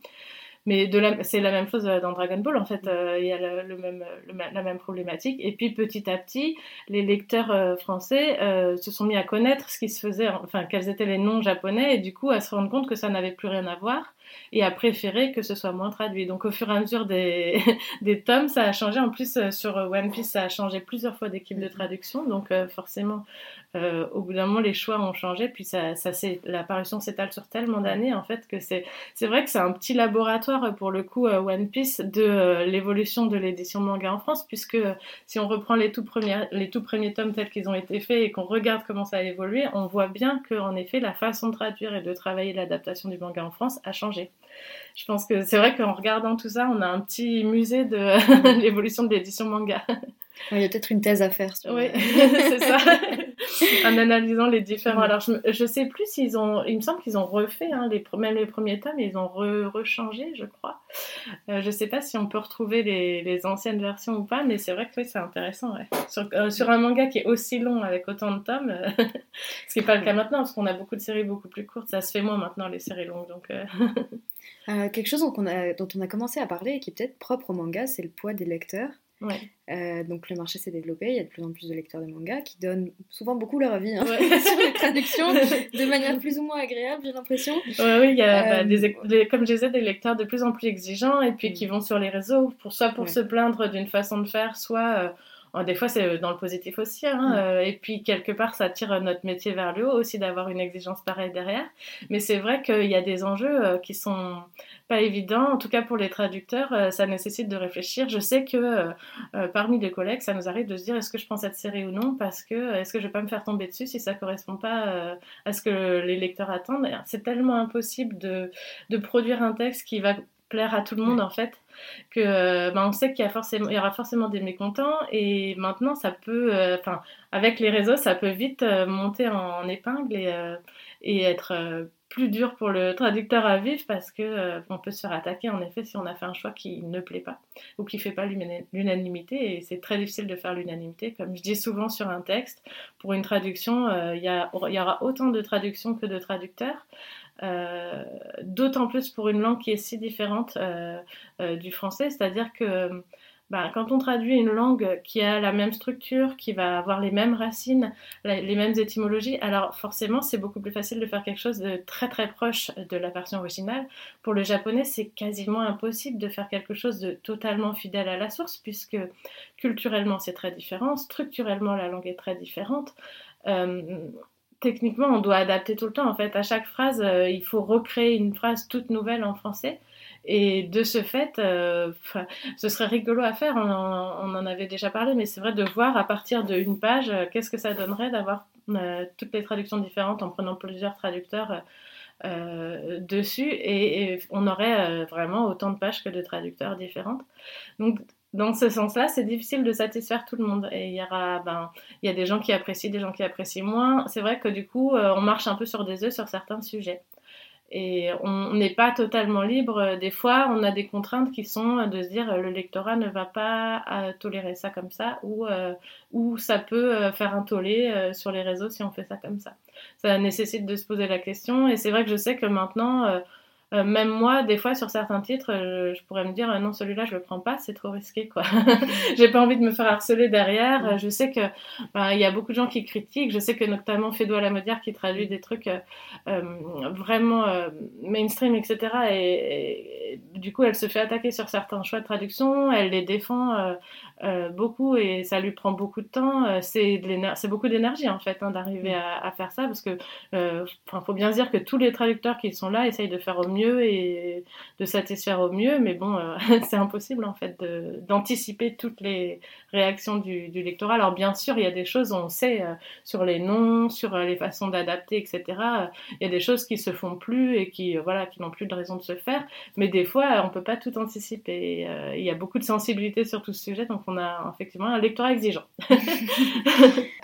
Mais c'est la même chose euh, dans Dragon Ball, en fait, euh, il y a le, même, la même problématique. Et puis petit à petit, les lecteurs euh, français se sont mis à connaître ce qui se faisait, enfin, quels étaient les noms japonais, et du coup à se rendre compte que ça n'avait plus rien à voir. Et a préféré que ce soit moins traduit. Donc au fur et à mesure des, des tomes, ça a changé. En plus, euh, sur One Piece, ça a changé plusieurs fois d'équipe de traduction. Donc euh, forcément, euh, au bout d'un moment, les choix ont changé. Puis ça, ça l'apparition s'étale sur tellement d'années, en fait, que c'est, vrai que c'est un petit laboratoire, pour le coup, One Piece, de l'évolution de l'édition manga en France, puisque si on reprend les tout premiers, les tout premiers tomes tels qu'ils ont été faits et qu'on regarde comment ça a évolué, on voit bien qu'en effet, la façon de traduire et de travailler l'adaptation du manga en France a changé. Je pense que c'est vrai qu'en regardant tout ça, on a un petit musée de l'évolution de l'édition manga. il y a peut-être une thèse à faire sur. Oui, c'est ça. en analysant les différents. Alors, je, ne sais plus s'ils ont. Il me semble qu'ils ont refait hein, les, même les premiers tomes, ils ont rechangé, je crois. Euh, je sais pas si on peut retrouver les, anciennes versions ou pas, mais c'est vrai que oui, c'est intéressant. Sur, euh, sur, un manga qui est aussi long avec autant de tomes, euh, ce qui n'est pas le cas maintenant, parce qu'on a beaucoup de séries beaucoup plus courtes. Ça se fait moins maintenant les séries longues, donc. quelque chose dont on, a, dont on a commencé à parler et qui est peut-être propre au manga, c'est le poids des lecteurs. Euh, donc le marché s'est développé, il y a de plus en plus de lecteurs de manga qui donnent souvent beaucoup leur avis hein, sur les traductions de manière plus ou moins agréable, j'ai l'impression. oui, il y a, bah, euh, des, comme je disais, des lecteurs de plus en plus exigeants et puis mm. qui vont sur les réseaux, pour, soit pour se plaindre d'une façon de faire, soit... Euh, des fois, c'est dans le positif aussi. Hein, mm. et puis, quelque part, ça tire notre métier vers le haut aussi d'avoir une exigence pareille derrière. Mais c'est vrai qu'il y a des enjeux qui sont pas évident. En tout cas, pour les traducteurs, euh, ça nécessite de réfléchir. Je sais que euh, euh, parmi les collègues, ça nous arrive de se dire est-ce que je pense cette série ou non? Parce que est-ce que je vais pas me faire tomber dessus si ça correspond pas à ce que les lecteurs attendent? C'est tellement impossible de, de produire un texte qui va plaire à tout le monde en fait que ben, on sait qu'il y, a forcément, il y aura forcément des mécontents et maintenant ça peut enfin avec les réseaux ça peut vite monter en, épingle et, et être plus dur pour le traducteur à vivre parce que euh, on peut se faire attaquer en effet si on a fait un choix qui ne plaît pas ou qui fait pas l'unanimité et c'est très difficile de faire l'unanimité. Comme je dis souvent sur un texte pour une traduction euh, il y, y, aura autant de traductions que de traducteurs euh, d'autant plus pour une langue qui est si différente du français c'est à dire que bah, quand on traduit une langue qui a la même structure, qui va avoir les mêmes racines, les mêmes étymologies, alors forcément c'est beaucoup plus facile de faire quelque chose de très très proche de la version originale. Pour le japonais, c'est quasiment impossible de faire quelque chose de totalement fidèle à la source, puisque culturellement c'est très différent, structurellement la langue est très différente. Euh, techniquement, on doit adapter tout le temps. En fait, à chaque phrase, euh, il faut recréer une phrase toute nouvelle en français. Et de ce fait, euh, ce serait rigolo à faire, on en, avait déjà parlé, mais c'est vrai de voir à partir d'une page, euh, qu'est-ce que ça donnerait d'avoir toutes les traductions différentes en prenant plusieurs traducteurs dessus, et, on aurait vraiment autant de pages que de traducteurs différentes. Donc, dans ce sens-là, c'est difficile de satisfaire tout le monde. Et il y aura, ben, il y a des gens qui apprécient, des gens qui apprécient moins. C'est vrai que du coup, on marche un peu sur des œufs sur certains sujets. Et on n'est pas totalement libre. Des fois, on a des contraintes qui sont de se dire le lectorat ne va pas euh, tolérer ça comme ça, ou, euh, ou ça peut euh, faire un tollé sur les réseaux si on fait ça comme ça. Ça nécessite de se poser la question. Et c'est vrai que je sais que maintenant, euh, même moi, des fois, sur certains titres, euh, je, pourrais me dire euh, non, celui-là, je le prends pas, c'est trop risqué, quoi. J'ai pas envie de me faire harceler derrière. Je sais que ben, il y a beaucoup de gens qui critiquent. Je sais que notamment Fédois Lamodière qui traduit des trucs vraiment mainstream, etc. Et, du coup, elle se fait attaquer sur certains choix de traduction. Elle les défend beaucoup et ça lui prend beaucoup de temps. c'est beaucoup d'énergie en fait hein, d'arriver mm. à, à, faire ça parce que, enfin, faut bien dire que tous les traducteurs qui sont là essayent de faire au mieux et de satisfaire au mieux, mais bon, euh, c'est impossible en fait d'anticiper toutes les réactions du, du, lectorat. Alors bien sûr, il y a des choses, on sait, euh, sur les noms, sur euh, les façons d'adapter, etc. Il y a des choses qui se font plus et qui, voilà, qui n'ont plus de raison de se faire, mais des fois, on peut pas tout anticiper. il y a beaucoup de sensibilité sur tout ce sujet, donc on a effectivement un lectorat exigeant.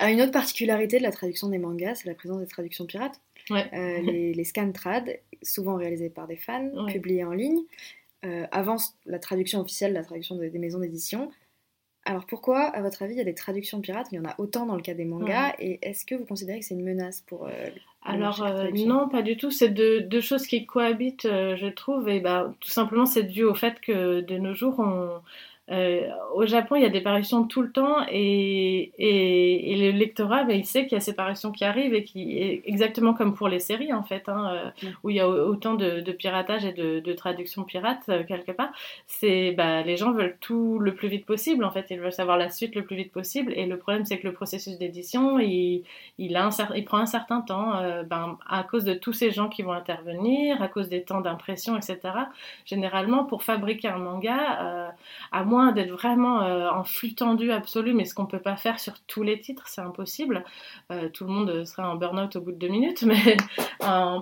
une autre particularité de la traduction des mangas, c'est la présence des traductions pirates. Euh, les, les scans trad, souvent réalisés par des fans, publiés en ligne, euh, avant la traduction officielle, la traduction des maisons d'édition. Alors pourquoi, à votre avis, il y a des traductions pirates? Il y en a autant dans le cas des mangas. Et est-ce que vous considérez que c'est une menace pour... Euh, alors non, pas du tout. C'est deux, deux, choses qui cohabitent, je trouve. Et bah, tout simplement, c'est dû au fait que de nos jours, on, Euh, au Japon, il y a des parutions tout le temps et, et, le lectorat, ben, il sait qu'il y a ces parutions qui arrivent et qui, exactement comme pour les séries en fait, hein, euh, où il y a autant de, piratage et de, de traduction pirate euh, quelque part. C'est, bah, les gens veulent tout le plus vite possible en fait, ils veulent savoir la suite le plus vite possible. Et le problème, c'est que le processus d'édition, il, il, a il prend un certain temps, ben, à cause de tous ces gens qui vont intervenir, à cause des temps d'impression, etc. Généralement, pour fabriquer un manga, à moins d'être vraiment euh, en flux tendu absolu, mais ce qu'on peut pas faire sur tous les titres, c'est impossible. Euh, tout le monde serait en burn-out au bout de deux minutes, mais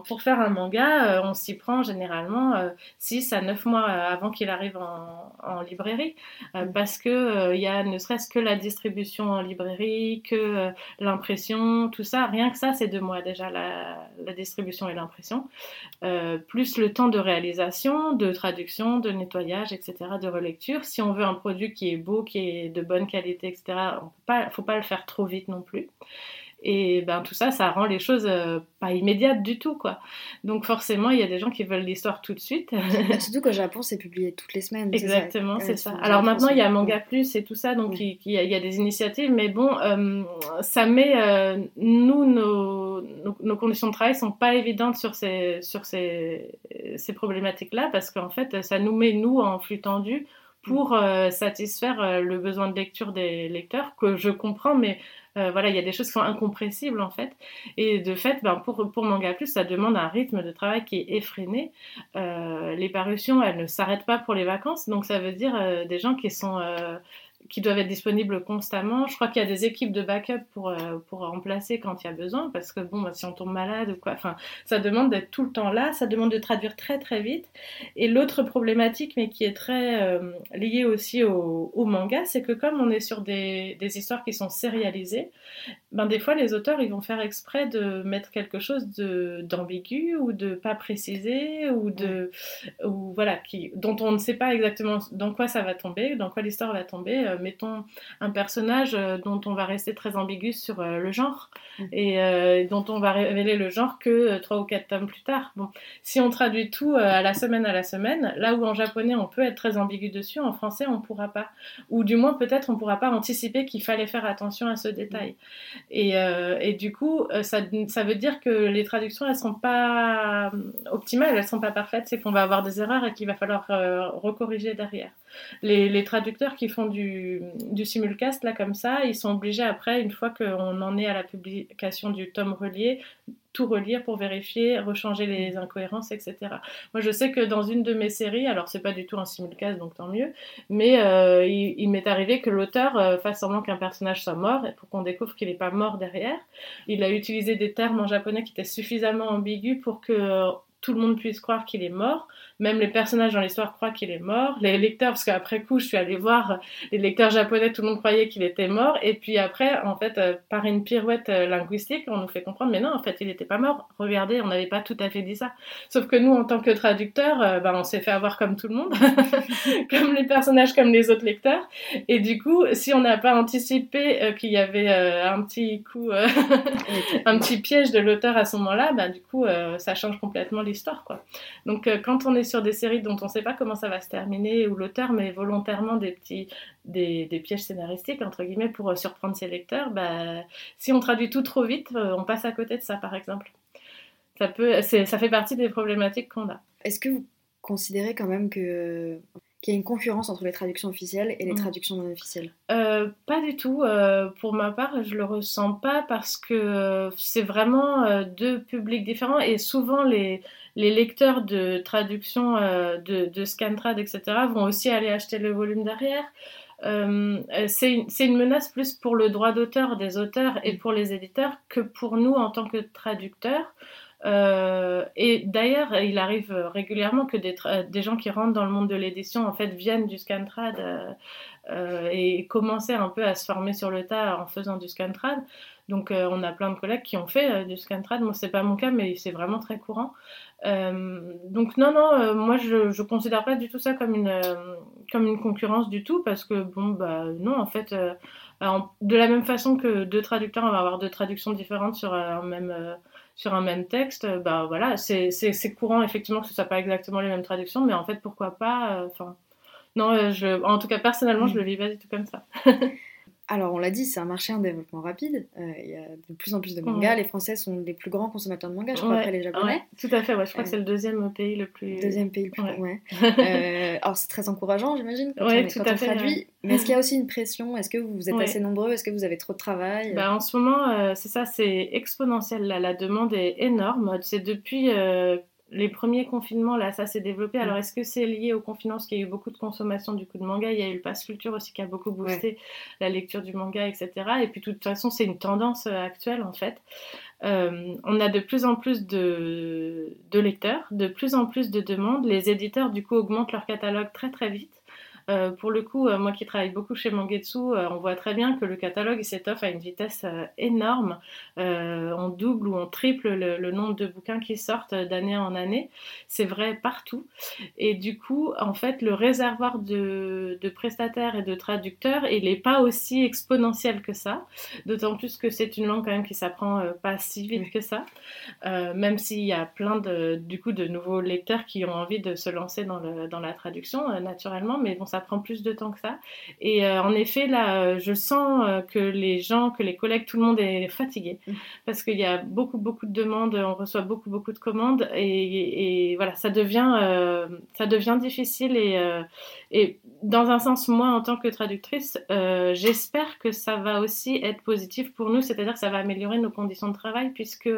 pour faire un manga, euh, on s'y prend généralement 6 à 9 mois avant qu'il arrive en, librairie, parce que il y a ne serait-ce que la distribution en librairie, que l'impression, tout ça, rien que ça, c'est deux mois déjà la, la distribution et l'impression, plus le temps de réalisation, de traduction, de nettoyage, etc., de relecture. Si on veut un produit qui est beau, qui est de bonne qualité, etc., il ne faut pas le faire trop vite non plus. Et ben tout ça, ça rend les choses euh, pas immédiates du tout, quoi. Donc forcément, il y a des gens qui veulent l'histoire tout de suite. Surtout qu'au Japon, c'est publié toutes les semaines. Exactement, c'est ça. Alors maintenant, il y a Manga Plus et tout ça, donc il, y a, des initiatives, mais bon, euh, ça met euh, nous nos, nos, conditions de travail sont pas évidentes sur ces sur ces, ces problématiques-là parce qu'en fait, ça nous met nous en flux tendu pour euh, satisfaire euh, le besoin de lecture des lecteurs, que je comprends, mais euh, voilà, il y a des choses qui sont incompressibles en fait. Et de fait, ben, pour, pour Manga Plus, ça demande un rythme de travail qui est effréné. les parutions, elles ne s'arrêtent pas pour les vacances, donc ça veut dire des gens qui sont qui doivent être disponibles constamment. Je crois qu'il y a des équipes de backup pour, euh, pour remplacer quand il y a besoin, parce que bon, bah, si on tombe malade ou quoi, enfin, ça demande d'être tout le temps là, ça demande de traduire très très vite. Et l'autre problématique, mais qui est très euh, liée aussi au, manga, c'est que comme on est sur des, des histoires qui sont sérialisées, ben des fois les auteurs ils vont faire exprès de mettre quelque chose d'ambigu ou de pas préciser ou de ou voilà qui dont on ne sait pas exactement dans quoi ça va tomber, dans quoi l'histoire va tomber. Euh, mettons un personnage euh, dont on va rester très ambigu sur euh, le genre mm. et dont on va révéler le genre que trois ou quatre tomes plus tard. Bon, si on traduit tout à la semaine à la semaine, là où en japonais on peut être très ambigu dessus, en français on pourra pas. Ou du moins peut-être on pourra pas anticiper qu'il fallait faire attention à ce détail. Et, et du coup, ça, ça, veut dire que les traductions elles sont pas optimales, elles sont pas parfaites, c'est qu'on va avoir des erreurs et qu'il va falloir recorriger derrière. Les, les traducteurs qui font du du, simulcast, là, comme ça, ils sont obligés après, une fois qu'on en est à la publication du tome relié, tout relire pour vérifier, rechanger les incohérences, etc. Moi, je sais que dans une de mes séries, alors c'est pas du tout un simulcast, donc tant mieux, mais euh, il, m'est arrivé que l'auteur euh, fasse semblant qu'un personnage soit mort, et pour qu'on découvre qu'il n'est pas mort derrière, il a utilisé des termes en japonais qui étaient suffisamment ambigus pour que tout le monde puisse croire qu'il est mort. Même les personnages dans l'histoire croient qu'il est mort. Les lecteurs, parce qu'après coup, je suis allée voir les lecteurs japonais, tout le monde croyait qu'il était mort. Et puis après, en fait, euh, par une pirouette euh, linguistique, on nous fait comprendre, mais non, en fait, il n'était pas mort. Regardez, on n'avait pas tout à fait dit ça. Sauf que nous, en tant que traducteurs, euh, ben, on s'est fait avoir comme tout le monde, comme les personnages, comme les autres lecteurs. Et du coup, si on n'a pas anticipé qu'il y avait un petit coup, un petit piège de l'auteur à ce moment-là, ben, du coup, ça change complètement l'histoire. Quoi. Donc quand on est sur des séries dont on ne sait pas comment ça va se terminer, où l'auteur met volontairement des petits des, pièges scénaristiques, entre guillemets, pour euh, surprendre ses lecteurs, bah, si on traduit tout trop vite, euh, on passe à côté de ça, par exemple. Ça, peut, ça fait partie des problématiques qu'on a. Est-ce que vous considérez quand même que qu'il y a une concurrence entre les traductions officielles et les mm. traductions non officielles? Euh, Pas du tout. Euh, pour ma part, je le ressens pas parce que c'est vraiment euh, deux publics différents et souvent les, les lecteurs de traduction de, de Scantrad, etc., vont aussi aller acheter le volume derrière. c'est une, menace plus pour le droit d'auteur des auteurs et pour les éditeurs que pour nous en tant que traducteurs. Euh, et d'ailleurs, il arrive régulièrement que des, gens qui rentrent dans le monde de l'édition en fait viennent du Scantrad euh, euh, et commencer un peu à se former sur le tas en faisant du Scantrad. Donc, on a plein de collègues qui ont fait du Scantrad. Moi, c'est pas mon cas, mais c'est vraiment très courant. Donc, non, non, moi, je, je considère pas du tout ça comme une, comme une concurrence du tout parce que, bon, bah, non, en fait. de la même façon que deux traducteurs, on va avoir deux traductions différentes sur un même, sur un même texte, euh, bah voilà, c'est courant effectivement que ce soit pas exactement les mêmes traductions, mais en fait pourquoi pas, euh, enfin. Non, je, en tout cas, personnellement, je mm. le vis pas du tout comme ça. Alors, on l'a dit, c'est un marché en développement rapide. Euh, il y a de plus en plus de mangas. Les Français sont les plus grands consommateurs de mangas, je crois, après les Japonais. tout à fait, je crois que c'est le deuxième pays le plus. Deuxième pays le plus. Ouais. euh, alors, c'est très encourageant, j'imagine, quand, on, tout à fait, traduit. Mais est-ce qu'il y a aussi une pression? Est-ce que vous êtes assez nombreux? Est-ce que vous avez trop de travail? Bah, En ce moment, euh, c'est ça, c'est exponentiel. La demande est énorme. C'est depuis euh, les premiers confinements, là, ça s'est développé. Alors, est-ce que c'est lié au confinement? Parce qu'il y a eu beaucoup de consommation du coup de manga. Il y a eu le pass culture aussi qui a beaucoup boosté la lecture du manga, etc. Et puis, de toute façon, c'est une tendance euh, actuelle, en fait. Euh, on a de plus en plus de, de lecteurs, de plus en plus de demandes. Les éditeurs, du coup, augmentent leur catalogue très, très vite. Euh, pour le coup, euh, moi qui travaille beaucoup chez Mangetsu, euh, on voit très bien que le catalogue s'étoffe à une vitesse énorme. on double ou on triple le, nombre de bouquins qui sortent d'année en année. C'est vrai partout. Et du coup, en fait, le réservoir de, prestataires et de traducteurs, il n'est pas aussi exponentiel que ça. D'autant plus que c'est une langue quand même qui s'apprend pas si vite que ça. même s'il y a plein de, du coup, de nouveaux lecteurs qui ont envie de se lancer dans, dans la traduction, naturellement. Mais bon, ça prend plus de temps que ça. Et euh, en effet, là, euh, je sens euh, que les gens, que les collègues, tout le monde est fatigué mm. parce qu'il y a beaucoup, beaucoup de demandes, on reçoit beaucoup, beaucoup de commandes et, voilà, ça devient, ça devient difficile et, et dans un sens, moi, en tant que traductrice, j'espère que ça va aussi être positif pour nous, c'est-à-dire que ça va améliorer nos conditions de travail puisque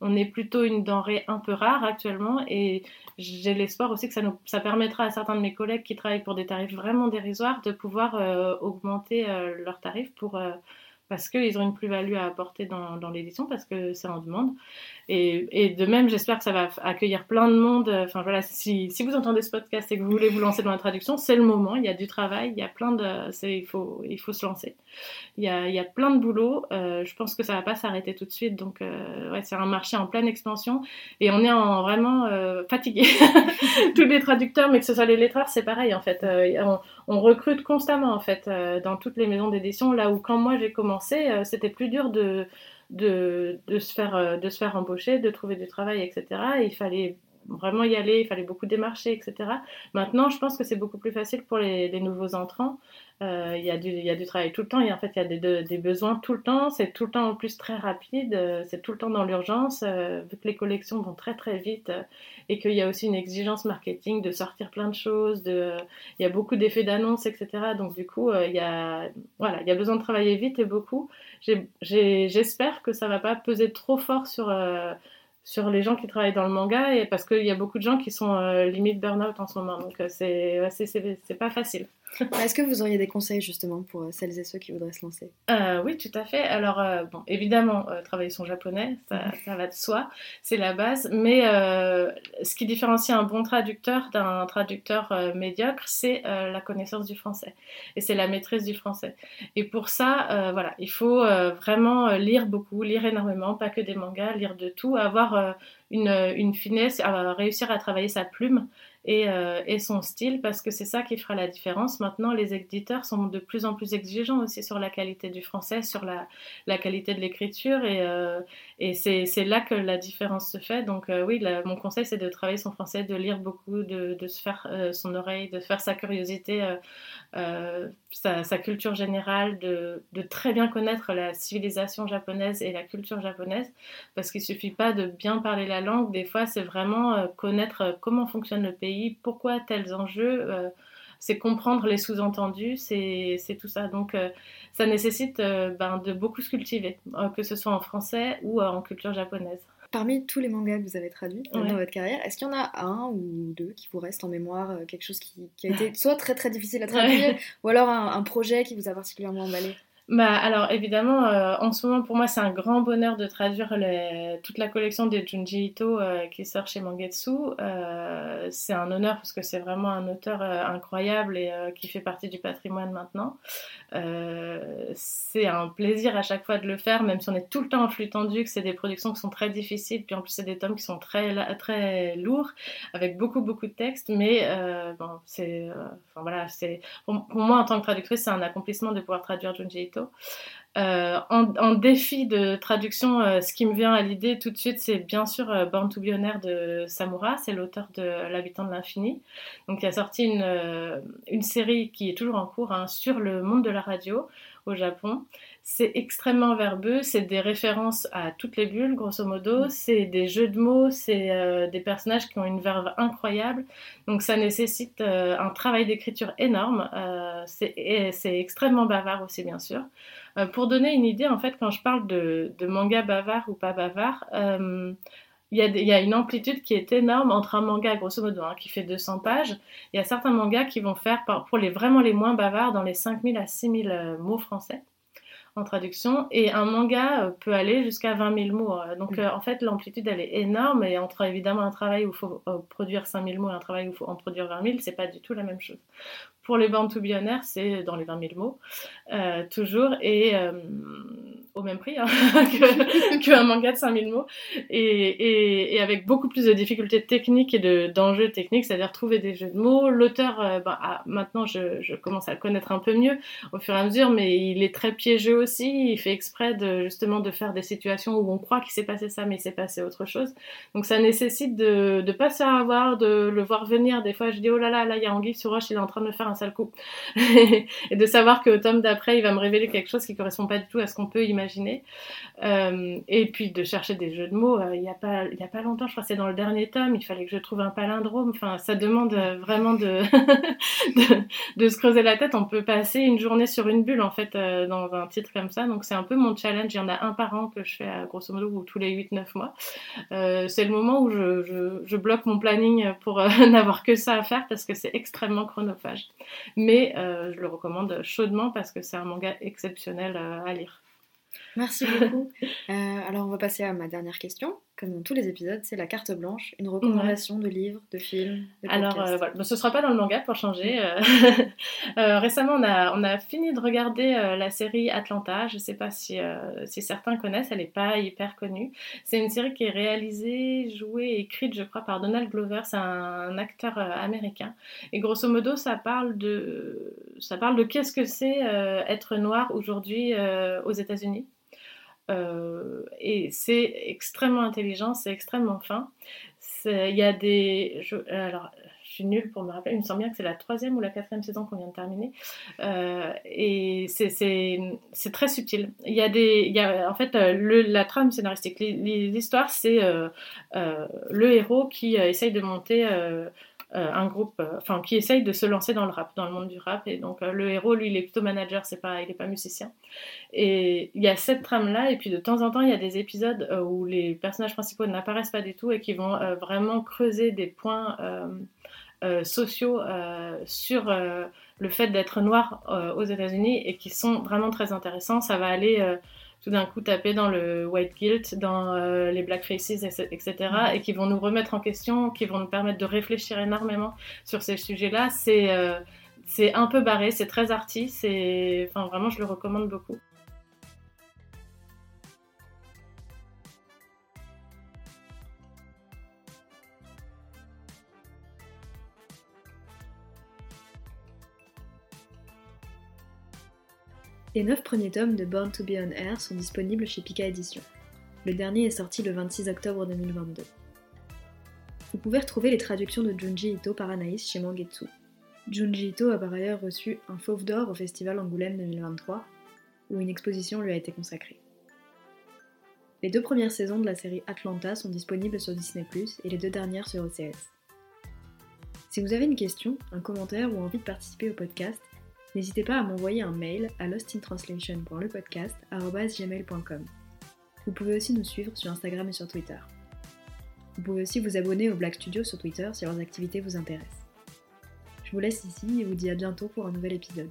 on est plutôt une denrée un peu rare actuellement et j'ai l'espoir aussi que ça, nous, ça permettra à certains de mes collègues qui travaillent pour des tarifs vraiment dérisoires de pouvoir euh, augmenter euh, leurs tarifs pour, euh, parce qu'ils ont une plus-value à apporter dans, dans l'édition, parce que c'est en demande. Et, et, de même, j'espère que ça va accueillir plein de monde. Enfin voilà, si, vous entendez ce podcast et que vous voulez vous lancer dans la traduction, c'est le moment. Il y a du travail, il y a plein de, il faut, il faut se lancer. Il y a, il y a plein de boulot. Euh, je pense que ça va pas s'arrêter tout de suite. Donc euh, ouais, c'est un marché en pleine expansion et on est en vraiment euh, fatigué. Tous les traducteurs, mais que ce soit les lettreurs, c'est pareil en fait. Euh, on, on, recrute constamment en fait dans toutes les maisons d'édition. Là où quand moi j'ai commencé, c'était plus dur de, se faire, euh, de se faire embaucher, de trouver du travail, etc. il fallait vraiment y aller, il fallait beaucoup démarcher, etc. Maintenant, je pense que c'est beaucoup plus facile pour les, nouveaux entrants euh, il, y du, il y a du travail tout le temps, et en fait il y a des, besoins tout le temps, c'est tout le temps en plus très rapide, euh, c'est tout le temps dans l'urgence, euh, vu que les collections vont très très vite et qu'il y a aussi une exigence marketing de sortir plein de choses, il y a beaucoup d'effets d'annonce, etc. Donc du coup il, y a, voilà, il y a besoin de travailler vite et beaucoup. J'espère que ça va pas peser trop fort sur sur les gens qui travaillent dans le manga et parce qu'il y a beaucoup de gens qui sont limite burn-out en ce moment donc c'est c'est pas facile. Est-ce que vous auriez des conseils justement pour euh, celles et ceux qui voudraient se lancer? Euh, Oui, tout à fait. Alors, euh, bon, évidemment, travailler son japonais, ça, va de soi, c'est la base. Mais ce qui différencie un bon traducteur d'un traducteur médiocre, c'est la connaissance du français et c'est la maîtrise du français. Et pour ça, voilà, il faut vraiment lire beaucoup, lire énormément, pas que des mangas, lire de tout, avoir une finesse, réussir à travailler sa plume et, euh, et, son style parce que c'est ça qui fera la différence. Maintenant, les éditeurs sont de plus en plus exigeants aussi sur la qualité du français, sur la, qualité de l'écriture et, euh, c'est là que la différence se fait. Donc euh, oui, mon conseil c'est de travailler son français, de lire beaucoup, de, se faire son oreille, de faire sa curiosité, sa, culture générale, de, de, très bien connaître la civilisation japonaise et la culture japonaise parce qu'il suffit pas de bien parler la langue, des fois c'est vraiment connaître comment fonctionne le pays pourquoi tels enjeux. Euh, c'est comprendre les sous-entendus, c'est tout ça. Donc euh, ça nécessite euh, ben, de beaucoup se cultiver, que ce soit en français ou en culture japonaise. Parmi tous les mangas que vous avez traduits dans votre carrière, est-ce qu'il y en a un ou deux qui vous restent en mémoire, quelque chose qui, a été soit très très difficile à traduire, ou alors un projet qui vous a particulièrement emballé? Bah, alors évidemment, euh, en ce moment pour moi c'est un grand bonheur de traduire les, toute la collection des Junji Ito euh, qui sort chez Mangetsu. Euh, c'est un honneur parce que c'est vraiment un auteur incroyable et qui fait partie du patrimoine maintenant. c'est un plaisir à chaque fois de le faire, même si on est tout le temps en flux tendu, que c'est des productions qui sont très difficiles, puis en plus c'est des tomes qui sont très très lourds avec beaucoup beaucoup de textes. Mais bon, c'est, enfin voilà, c'est pour, moi en tant que traductrice c'est un accomplissement de pouvoir traduire Junji Ito. Euh, en, défi de traduction, euh, ce qui me vient à l'idée tout de suite, c'est bien sûr euh, Born de Samura, c'est l'auteur de L'habitant de l'infini. Donc il a sorti une, une, série qui est toujours en cours hein, sur le monde de la radio au Japon. C'est extrêmement verbeux, c'est des références à toutes les bulles, grosso modo, mm. c'est des jeux de mots, c'est euh, des personnages qui ont une verve incroyable. Donc ça nécessite euh, un travail d'écriture énorme. Euh, c'est extrêmement bavard aussi, bien sûr. pour donner une idée, en fait, quand je parle de, manga bavard ou pas bavard, il y, a, une amplitude qui est énorme entre un manga, grosso modo, hein, qui fait 200 pages. Il y a certains mangas qui vont faire, pour les vraiment les moins bavards, dans les 5000 à 6000 mots français en traduction. Et un manga euh, peut aller jusqu'à 20 000 mots. Euh, donc, mm. euh, en fait, l'amplitude, elle est énorme. Et entre évidemment un travail où il faut produire 5 000 mots et un travail où il faut en produire 20 000, c'est pas du tout la même chose. Pour les bandes to c'est dans les 20 000 mots, toujours. Et au même prix hein, qu'un manga de 5000 mots et, et, avec beaucoup plus de difficultés techniques et d'enjeux techniques, c'est-à-dire trouver des jeux de mots. L'auteur, euh, bah, ah, maintenant je, je, commence à le connaître un peu mieux au fur et à mesure, mais il est très piégeux aussi. Il fait exprès de justement de faire des situations où on croit qu'il s'est passé ça, mais il s'est passé autre chose. Donc ça nécessite de ne pas se faire avoir, de le voir venir. Des fois, je dis oh là là, là il y a Anguille sur roche, il est en train de me faire un sale coup, et de savoir qu'au tome d'après, il va me révéler quelque chose qui correspond pas du tout à ce qu'on peut imaginer euh, et puis de chercher des jeux de mots. Euh, il n'y a, pas, longtemps, je crois que c'est dans le dernier tome, il fallait que je trouve un palindrome. Enfin, ça demande euh, vraiment de, se creuser la tête. On peut passer une journée sur une bulle, en fait, dans un titre comme ça. Donc c'est un peu mon challenge. Il y en a un par an que je fais, grosso modo, ou tous les 8-9 mois. c'est le moment où je, bloque mon planning pour n'avoir que ça à faire parce que c'est extrêmement chronophage. Mais je le recommande chaudement parce que c'est un manga exceptionnel à lire. Merci beaucoup. Euh, alors, on va passer à ma dernière question. Comme dans tous les épisodes, c'est la carte blanche, une recommandation de livres, de films. De alors, euh, voilà. ce ne sera pas dans le manga pour changer. Euh. récemment, on a, on a fini de regarder la série Atlanta. Je ne sais pas si, si certains connaissent, elle n'est pas hyper connue. C'est une série qui est réalisée, jouée et écrite, je crois, par Donald Glover. C'est un, acteur américain. Et grosso modo, ça parle de, ça parle de qu'est-ce que c'est être noir aujourd'hui aux États-Unis. Euh, et c'est extrêmement intelligent, c'est extrêmement fin. Il y a des. Alors, je suis nulle pour me rappeler, il me semble bien que c'est la troisième ou la quatrième saison qu'on vient de terminer. Euh, et c'est très subtil. Il y a des. Il y a, en fait, le, la trame scénaristique, l'histoire, c'est euh, le héros qui essaye de monter euh, un groupe, euh, enfin qui essaye de se lancer dans le rap, dans le monde du rap. Et donc euh, le héros, lui, il est plutôt manager, c'est pas, il est pas musicien. Et il y a cette trame là, et puis de temps en temps, il y a des épisodes où les personnages principaux n'apparaissent pas du tout et qui vont vraiment creuser des points sociaux sur le fait d'être noir aux États-Unis et qui sont vraiment très intéressants. Ça va aller tout d'un coup taper dans le white guilt, dans euh, les black faces, etc., et qui vont nous remettre en question, qui vont nous permettre de réfléchir énormément sur ces sujets-là. C'est euh, un peu barré, c'est très arty, enfin vraiment je le recommande beaucoup. Les neuf premiers tomes de Born to Be on Air sont disponibles chez Pika Éditions. Le dernier est sorti le 26 octobre 2022. Vous pouvez retrouver les traductions de Junji Ito par Anaïs chez Mangetsu. Junji Ito a par ailleurs reçu un Fauve d'Or au Festival Angoulême 2023, où une exposition lui a été consacrée. Les deux premières saisons de la série Atlanta sont disponibles sur Disney ⁇ et les deux dernières sur OCS. Si vous avez une question, un commentaire ou envie de participer au podcast, n'hésitez pas à m'envoyer un mail à lostintranslation.lepodcast.gmail.com. Vous pouvez aussi nous suivre sur Instagram et sur Twitter. Vous pouvez aussi vous abonner au Black Studio sur Twitter si leurs activités vous intéressent. Je vous laisse ici et vous dis à bientôt pour un nouvel épisode.